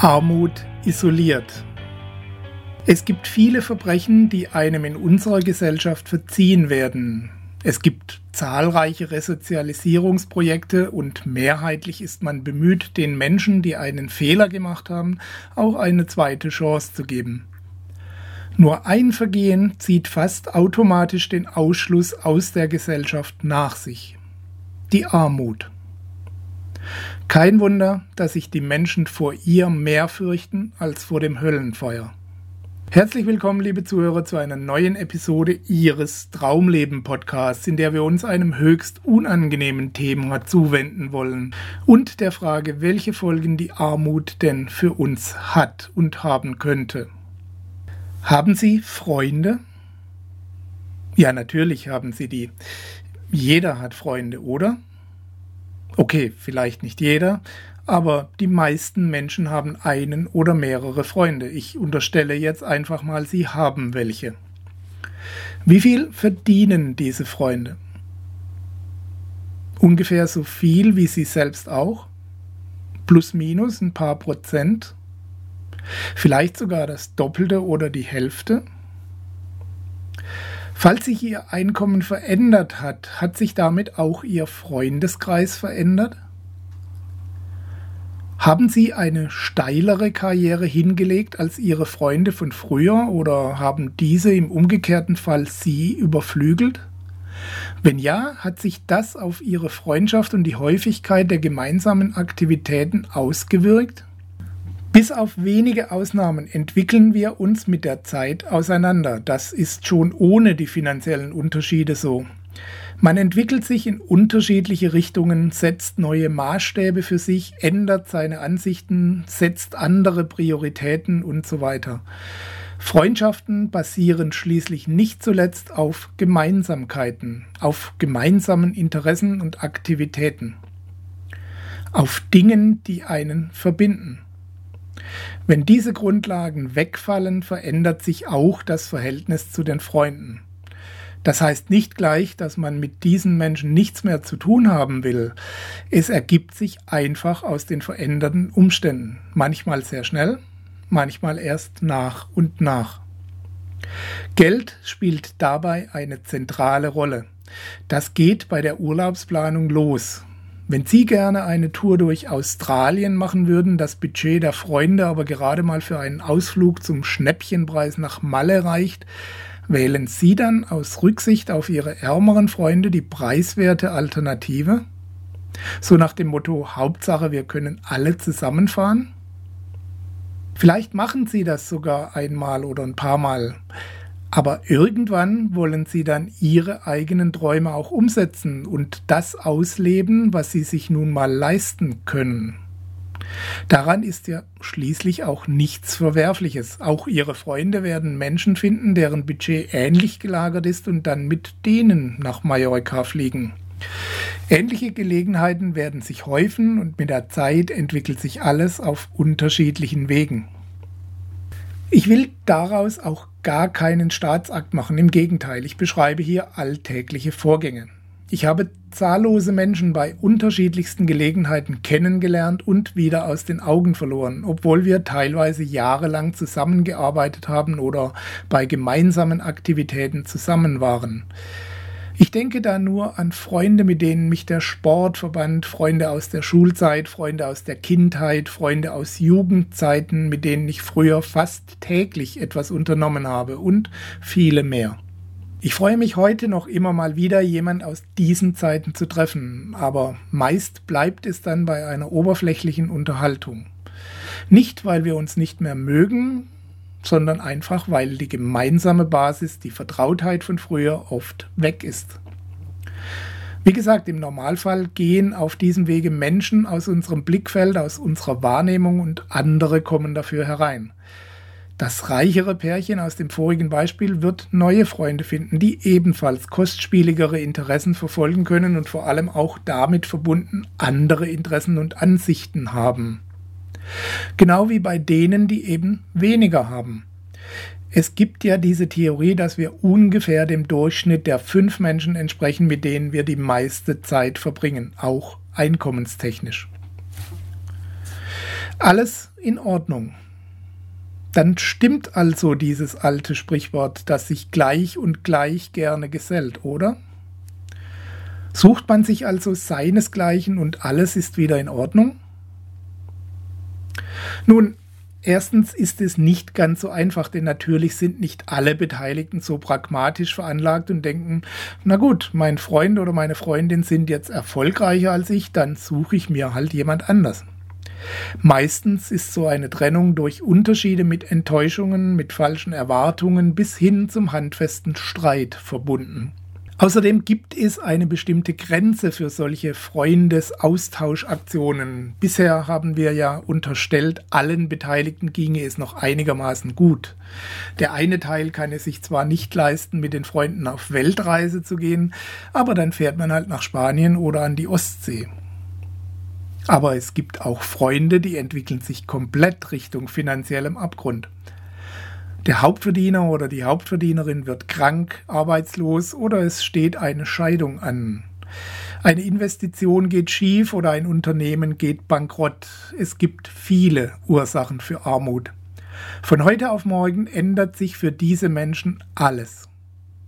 Armut isoliert. Es gibt viele Verbrechen, die einem in unserer Gesellschaft verziehen werden. Es gibt zahlreiche Resozialisierungsprojekte und mehrheitlich ist man bemüht, den Menschen, die einen Fehler gemacht haben, auch eine zweite Chance zu geben. Nur ein Vergehen zieht fast automatisch den Ausschluss aus der Gesellschaft nach sich. Die Armut. Kein Wunder, dass sich die Menschen vor ihr mehr fürchten als vor dem Höllenfeuer. Herzlich willkommen, liebe Zuhörer, zu einer neuen Episode Ihres Traumleben Podcasts, in der wir uns einem höchst unangenehmen Thema zuwenden wollen und der Frage, welche Folgen die Armut denn für uns hat und haben könnte. Haben Sie Freunde? Ja, natürlich haben Sie die. Jeder hat Freunde, oder? Okay, vielleicht nicht jeder, aber die meisten Menschen haben einen oder mehrere Freunde. Ich unterstelle jetzt einfach mal, sie haben welche. Wie viel verdienen diese Freunde? Ungefähr so viel wie sie selbst auch? Plus minus ein paar Prozent? Vielleicht sogar das Doppelte oder die Hälfte? Falls sich Ihr Einkommen verändert hat, hat sich damit auch Ihr Freundeskreis verändert? Haben Sie eine steilere Karriere hingelegt als Ihre Freunde von früher oder haben diese im umgekehrten Fall Sie überflügelt? Wenn ja, hat sich das auf Ihre Freundschaft und die Häufigkeit der gemeinsamen Aktivitäten ausgewirkt? Bis auf wenige Ausnahmen entwickeln wir uns mit der Zeit auseinander. Das ist schon ohne die finanziellen Unterschiede so. Man entwickelt sich in unterschiedliche Richtungen, setzt neue Maßstäbe für sich, ändert seine Ansichten, setzt andere Prioritäten und so weiter. Freundschaften basieren schließlich nicht zuletzt auf Gemeinsamkeiten, auf gemeinsamen Interessen und Aktivitäten, auf Dingen, die einen verbinden. Wenn diese Grundlagen wegfallen, verändert sich auch das Verhältnis zu den Freunden. Das heißt nicht gleich, dass man mit diesen Menschen nichts mehr zu tun haben will. Es ergibt sich einfach aus den veränderten Umständen. Manchmal sehr schnell, manchmal erst nach und nach. Geld spielt dabei eine zentrale Rolle. Das geht bei der Urlaubsplanung los. Wenn Sie gerne eine Tour durch Australien machen würden, das Budget der Freunde aber gerade mal für einen Ausflug zum Schnäppchenpreis nach Malle reicht, wählen Sie dann aus Rücksicht auf Ihre ärmeren Freunde die preiswerte Alternative? So nach dem Motto Hauptsache, wir können alle zusammenfahren? Vielleicht machen Sie das sogar einmal oder ein paar Mal. Aber irgendwann wollen sie dann ihre eigenen Träume auch umsetzen und das ausleben, was sie sich nun mal leisten können. Daran ist ja schließlich auch nichts Verwerfliches. Auch ihre Freunde werden Menschen finden, deren Budget ähnlich gelagert ist und dann mit denen nach Mallorca fliegen. Ähnliche Gelegenheiten werden sich häufen und mit der Zeit entwickelt sich alles auf unterschiedlichen Wegen. Ich will daraus auch gar keinen Staatsakt machen. Im Gegenteil, ich beschreibe hier alltägliche Vorgänge. Ich habe zahllose Menschen bei unterschiedlichsten Gelegenheiten kennengelernt und wieder aus den Augen verloren, obwohl wir teilweise jahrelang zusammengearbeitet haben oder bei gemeinsamen Aktivitäten zusammen waren. Ich denke da nur an Freunde, mit denen mich der Sport verband, Freunde aus der Schulzeit, Freunde aus der Kindheit, Freunde aus Jugendzeiten, mit denen ich früher fast täglich etwas unternommen habe und viele mehr. Ich freue mich heute noch immer mal wieder, jemand aus diesen Zeiten zu treffen, aber meist bleibt es dann bei einer oberflächlichen Unterhaltung. Nicht, weil wir uns nicht mehr mögen, sondern einfach, weil die gemeinsame Basis, die Vertrautheit von früher oft weg ist. Wie gesagt, im Normalfall gehen auf diesem Wege Menschen aus unserem Blickfeld, aus unserer Wahrnehmung und andere kommen dafür herein. Das reichere Pärchen aus dem vorigen Beispiel wird neue Freunde finden, die ebenfalls kostspieligere Interessen verfolgen können und vor allem auch damit verbunden andere Interessen und Ansichten haben. Genau wie bei denen, die eben weniger haben. Es gibt ja diese Theorie, dass wir ungefähr dem Durchschnitt der fünf Menschen entsprechen, mit denen wir die meiste Zeit verbringen, auch einkommenstechnisch. Alles in Ordnung. Dann stimmt also dieses alte Sprichwort, dass sich gleich und gleich gerne gesellt, oder? Sucht man sich also seinesgleichen und alles ist wieder in Ordnung? Nun, erstens ist es nicht ganz so einfach, denn natürlich sind nicht alle Beteiligten so pragmatisch veranlagt und denken, na gut, mein Freund oder meine Freundin sind jetzt erfolgreicher als ich, dann suche ich mir halt jemand anders. Meistens ist so eine Trennung durch Unterschiede mit Enttäuschungen, mit falschen Erwartungen bis hin zum handfesten Streit verbunden. Außerdem gibt es eine bestimmte Grenze für solche Freundesaustauschaktionen. Bisher haben wir ja unterstellt, allen Beteiligten ginge es noch einigermaßen gut. Der eine Teil kann es sich zwar nicht leisten, mit den Freunden auf Weltreise zu gehen, aber dann fährt man halt nach Spanien oder an die Ostsee. Aber es gibt auch Freunde, die entwickeln sich komplett Richtung finanziellem Abgrund. Der Hauptverdiener oder die Hauptverdienerin wird krank, arbeitslos oder es steht eine Scheidung an. Eine Investition geht schief oder ein Unternehmen geht bankrott. Es gibt viele Ursachen für Armut. Von heute auf morgen ändert sich für diese Menschen alles.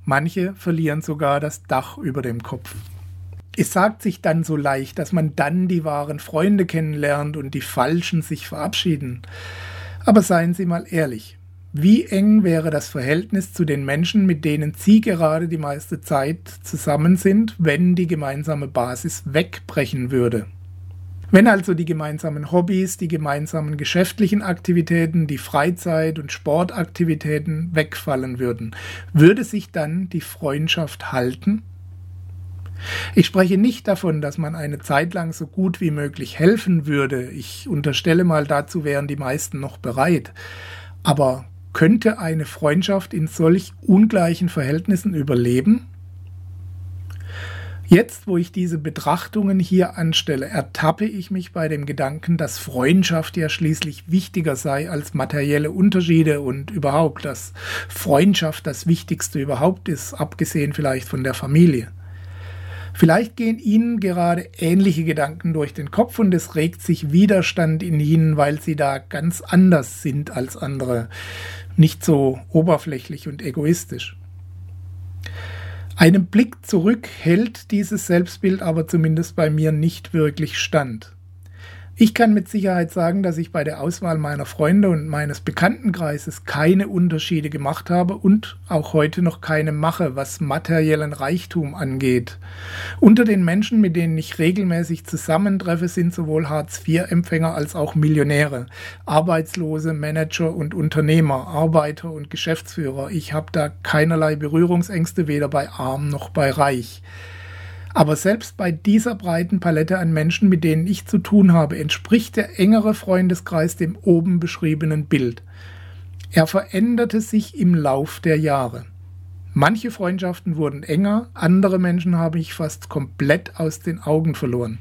Manche verlieren sogar das Dach über dem Kopf. Es sagt sich dann so leicht, dass man dann die wahren Freunde kennenlernt und die falschen sich verabschieden. Aber seien Sie mal ehrlich, wie eng wäre das Verhältnis zu den Menschen, mit denen Sie gerade die meiste Zeit zusammen sind, wenn die gemeinsame Basis wegbrechen würde? Wenn also die gemeinsamen Hobbys, die gemeinsamen geschäftlichen Aktivitäten, die Freizeit- und Sportaktivitäten wegfallen würden, würde sich dann die Freundschaft halten? Ich spreche nicht davon, dass man eine Zeit lang so gut wie möglich helfen würde. Ich unterstelle mal, dazu wären die meisten noch bereit. Aber könnte eine Freundschaft in solch ungleichen Verhältnissen überleben? Jetzt, wo ich diese Betrachtungen hier anstelle, ertappe ich mich bei dem Gedanken, dass Freundschaft ja schließlich wichtiger sei als materielle Unterschiede und überhaupt, dass Freundschaft das Wichtigste überhaupt ist, abgesehen vielleicht von der Familie. Vielleicht gehen Ihnen gerade ähnliche Gedanken durch den Kopf und es regt sich Widerstand in Ihnen, weil Sie da ganz anders sind als andere, nicht so oberflächlich und egoistisch. Einem Blick zurück hält dieses Selbstbild aber zumindest bei mir nicht wirklich stand. Ich kann mit Sicherheit sagen, dass ich bei der Auswahl meiner Freunde und meines Bekanntenkreises keine Unterschiede gemacht habe und auch heute noch keine mache, was materiellen Reichtum angeht. Unter den Menschen, mit denen ich regelmäßig zusammentreffe, sind sowohl Hartz-IV-Empfänger als auch Millionäre, Arbeitslose, Manager und Unternehmer, Arbeiter und Geschäftsführer. Ich habe da keinerlei Berührungsängste, weder bei arm noch bei reich. Aber selbst bei dieser breiten Palette an Menschen, mit denen ich zu tun habe, entspricht der engere Freundeskreis dem oben beschriebenen Bild. Er veränderte sich im Lauf der Jahre. Manche Freundschaften wurden enger, andere Menschen habe ich fast komplett aus den Augen verloren.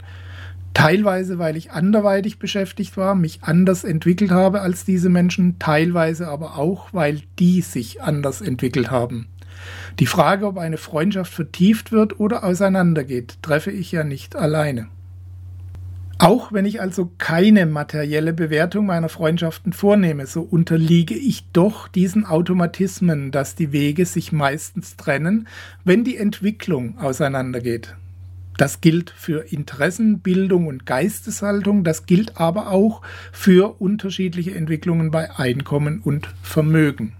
Teilweise, weil ich anderweitig beschäftigt war, mich anders entwickelt habe als diese Menschen, teilweise aber auch, weil die sich anders entwickelt haben. Die Frage, ob eine Freundschaft vertieft wird oder auseinandergeht, treffe ich ja nicht alleine. Auch wenn ich also keine materielle Bewertung meiner Freundschaften vornehme, so unterliege ich doch diesen Automatismen, dass die Wege sich meistens trennen, wenn die Entwicklung auseinandergeht. Das gilt für Interessen, Bildung und Geisteshaltung, das gilt aber auch für unterschiedliche Entwicklungen bei Einkommen und Vermögen.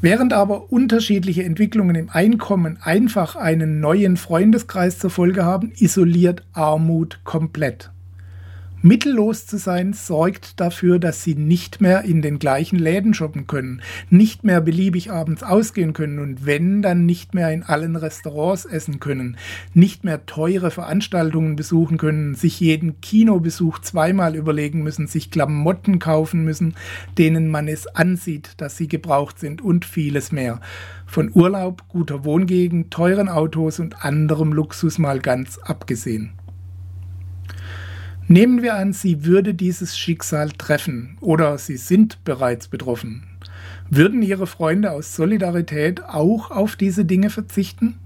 Während aber unterschiedliche Entwicklungen im Einkommen einfach einen neuen Freundeskreis zur Folge haben, isoliert Armut komplett. Mittellos zu sein sorgt dafür, dass sie nicht mehr in den gleichen Läden shoppen können, nicht mehr beliebig abends ausgehen können und wenn, dann nicht mehr in allen Restaurants essen können, nicht mehr teure Veranstaltungen besuchen können, sich jeden Kinobesuch zweimal überlegen müssen, sich Klamotten kaufen müssen, denen man es ansieht, dass sie gebraucht sind und vieles mehr. Von Urlaub, guter Wohngegend, teuren Autos und anderem Luxus mal ganz abgesehen. Nehmen wir an, sie würde dieses Schicksal treffen oder sie sind bereits betroffen. Würden ihre Freunde aus Solidarität auch auf diese Dinge verzichten?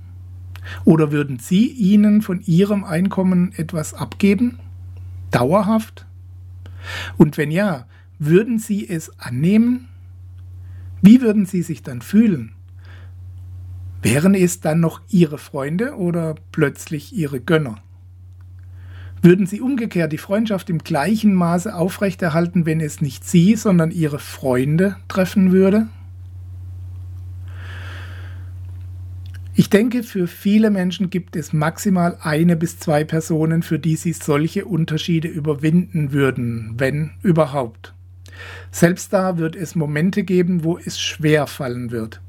Oder würden sie ihnen von ihrem Einkommen etwas abgeben? Dauerhaft? Und wenn ja, würden sie es annehmen? Wie würden sie sich dann fühlen? Wären es dann noch ihre Freunde oder plötzlich ihre Gönner? Würden Sie umgekehrt die Freundschaft im gleichen Maße aufrechterhalten, wenn es nicht Sie, sondern Ihre Freunde treffen würde? Ich denke, für viele Menschen gibt es maximal eine bis zwei Personen, für die sie solche Unterschiede überwinden würden, wenn überhaupt. Selbst da wird es Momente geben, wo es schwer fallen wird.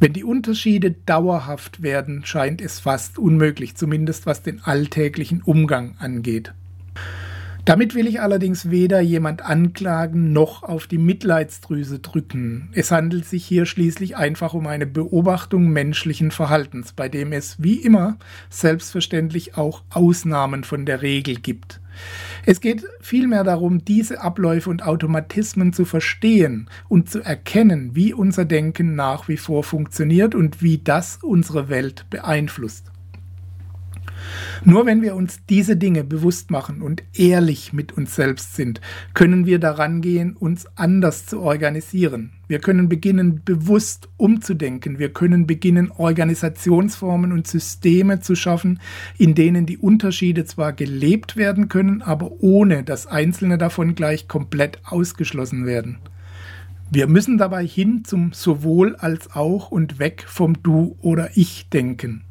Wenn die Unterschiede dauerhaft werden, scheint es fast unmöglich, zumindest was den alltäglichen Umgang angeht. Damit will ich allerdings weder jemand anklagen noch auf die Mitleidsdrüse drücken. Es handelt sich hier schließlich einfach um eine Beobachtung menschlichen Verhaltens, bei dem es wie immer selbstverständlich auch Ausnahmen von der Regel gibt. Es geht vielmehr darum, diese Abläufe und Automatismen zu verstehen und zu erkennen, wie unser Denken nach wie vor funktioniert und wie das unsere Welt beeinflusst. Nur wenn wir uns diese Dinge bewusst machen und ehrlich mit uns selbst sind, können wir daran gehen, uns anders zu organisieren. Wir können beginnen, bewusst umzudenken. Wir können beginnen, Organisationsformen und Systeme zu schaffen, in denen die Unterschiede zwar gelebt werden können, aber ohne dass einzelne davon gleich komplett ausgeschlossen werden. Wir müssen dabei hin zum sowohl als auch und weg vom Du oder Ich denken.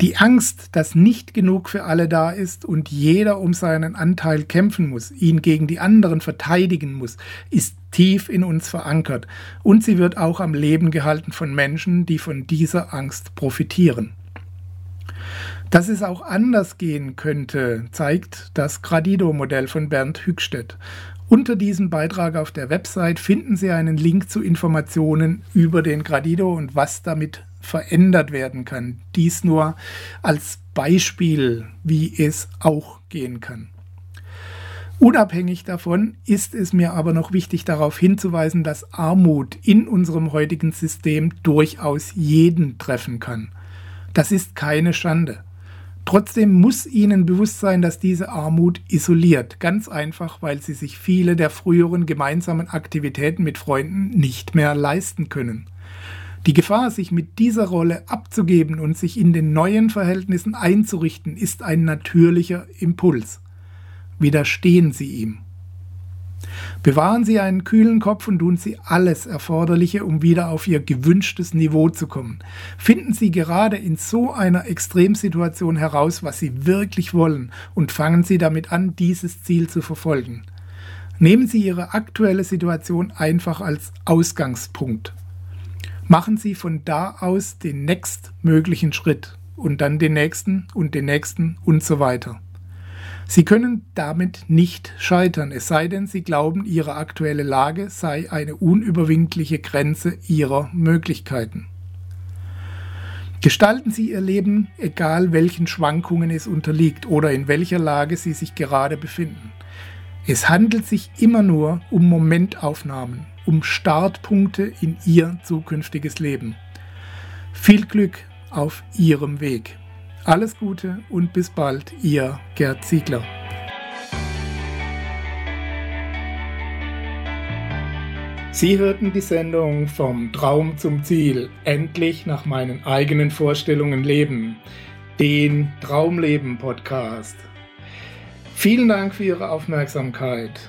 Die Angst, dass nicht genug für alle da ist und jeder um seinen Anteil kämpfen muss, ihn gegen die anderen verteidigen muss, ist tief in uns verankert und sie wird auch am Leben gehalten von Menschen, die von dieser Angst profitieren. Dass es auch anders gehen könnte, zeigt das Gradido-Modell von Bernd Hückstedt. Unter diesem Beitrag auf der Website finden Sie einen Link zu Informationen über den Gradido und was damit verändert werden kann. Dies nur als Beispiel, wie es auch gehen kann. Unabhängig davon ist es mir aber noch wichtig darauf hinzuweisen, dass Armut in unserem heutigen System durchaus jeden treffen kann. Das ist keine Schande. Trotzdem muss Ihnen bewusst sein, dass diese Armut isoliert, ganz einfach, weil Sie sich viele der früheren gemeinsamen Aktivitäten mit Freunden nicht mehr leisten können. Die Gefahr, sich mit dieser Rolle abzugeben und sich in den neuen Verhältnissen einzurichten, ist ein natürlicher Impuls. Widerstehen Sie ihm. Bewahren Sie einen kühlen Kopf und tun Sie alles Erforderliche, um wieder auf Ihr gewünschtes Niveau zu kommen. Finden Sie gerade in so einer Extremsituation heraus, was Sie wirklich wollen und fangen Sie damit an, dieses Ziel zu verfolgen. Nehmen Sie Ihre aktuelle Situation einfach als Ausgangspunkt machen Sie von da aus den nächstmöglichen Schritt und dann den nächsten und den nächsten und so weiter. Sie können damit nicht scheitern, es sei denn, Sie glauben, Ihre aktuelle Lage sei eine unüberwindliche Grenze Ihrer Möglichkeiten. Gestalten Sie Ihr Leben, egal welchen Schwankungen es unterliegt oder in welcher Lage Sie sich gerade befinden. Es handelt sich immer nur um Momentaufnahmen, um Startpunkte in Ihr zukünftiges Leben. Viel Glück auf Ihrem Weg. Alles Gute und bis bald, Ihr Gerd Ziegler. Sie hörten die Sendung Vom Traum zum Ziel, endlich nach meinen eigenen Vorstellungen leben, den Traumleben Podcast. Vielen Dank für Ihre Aufmerksamkeit.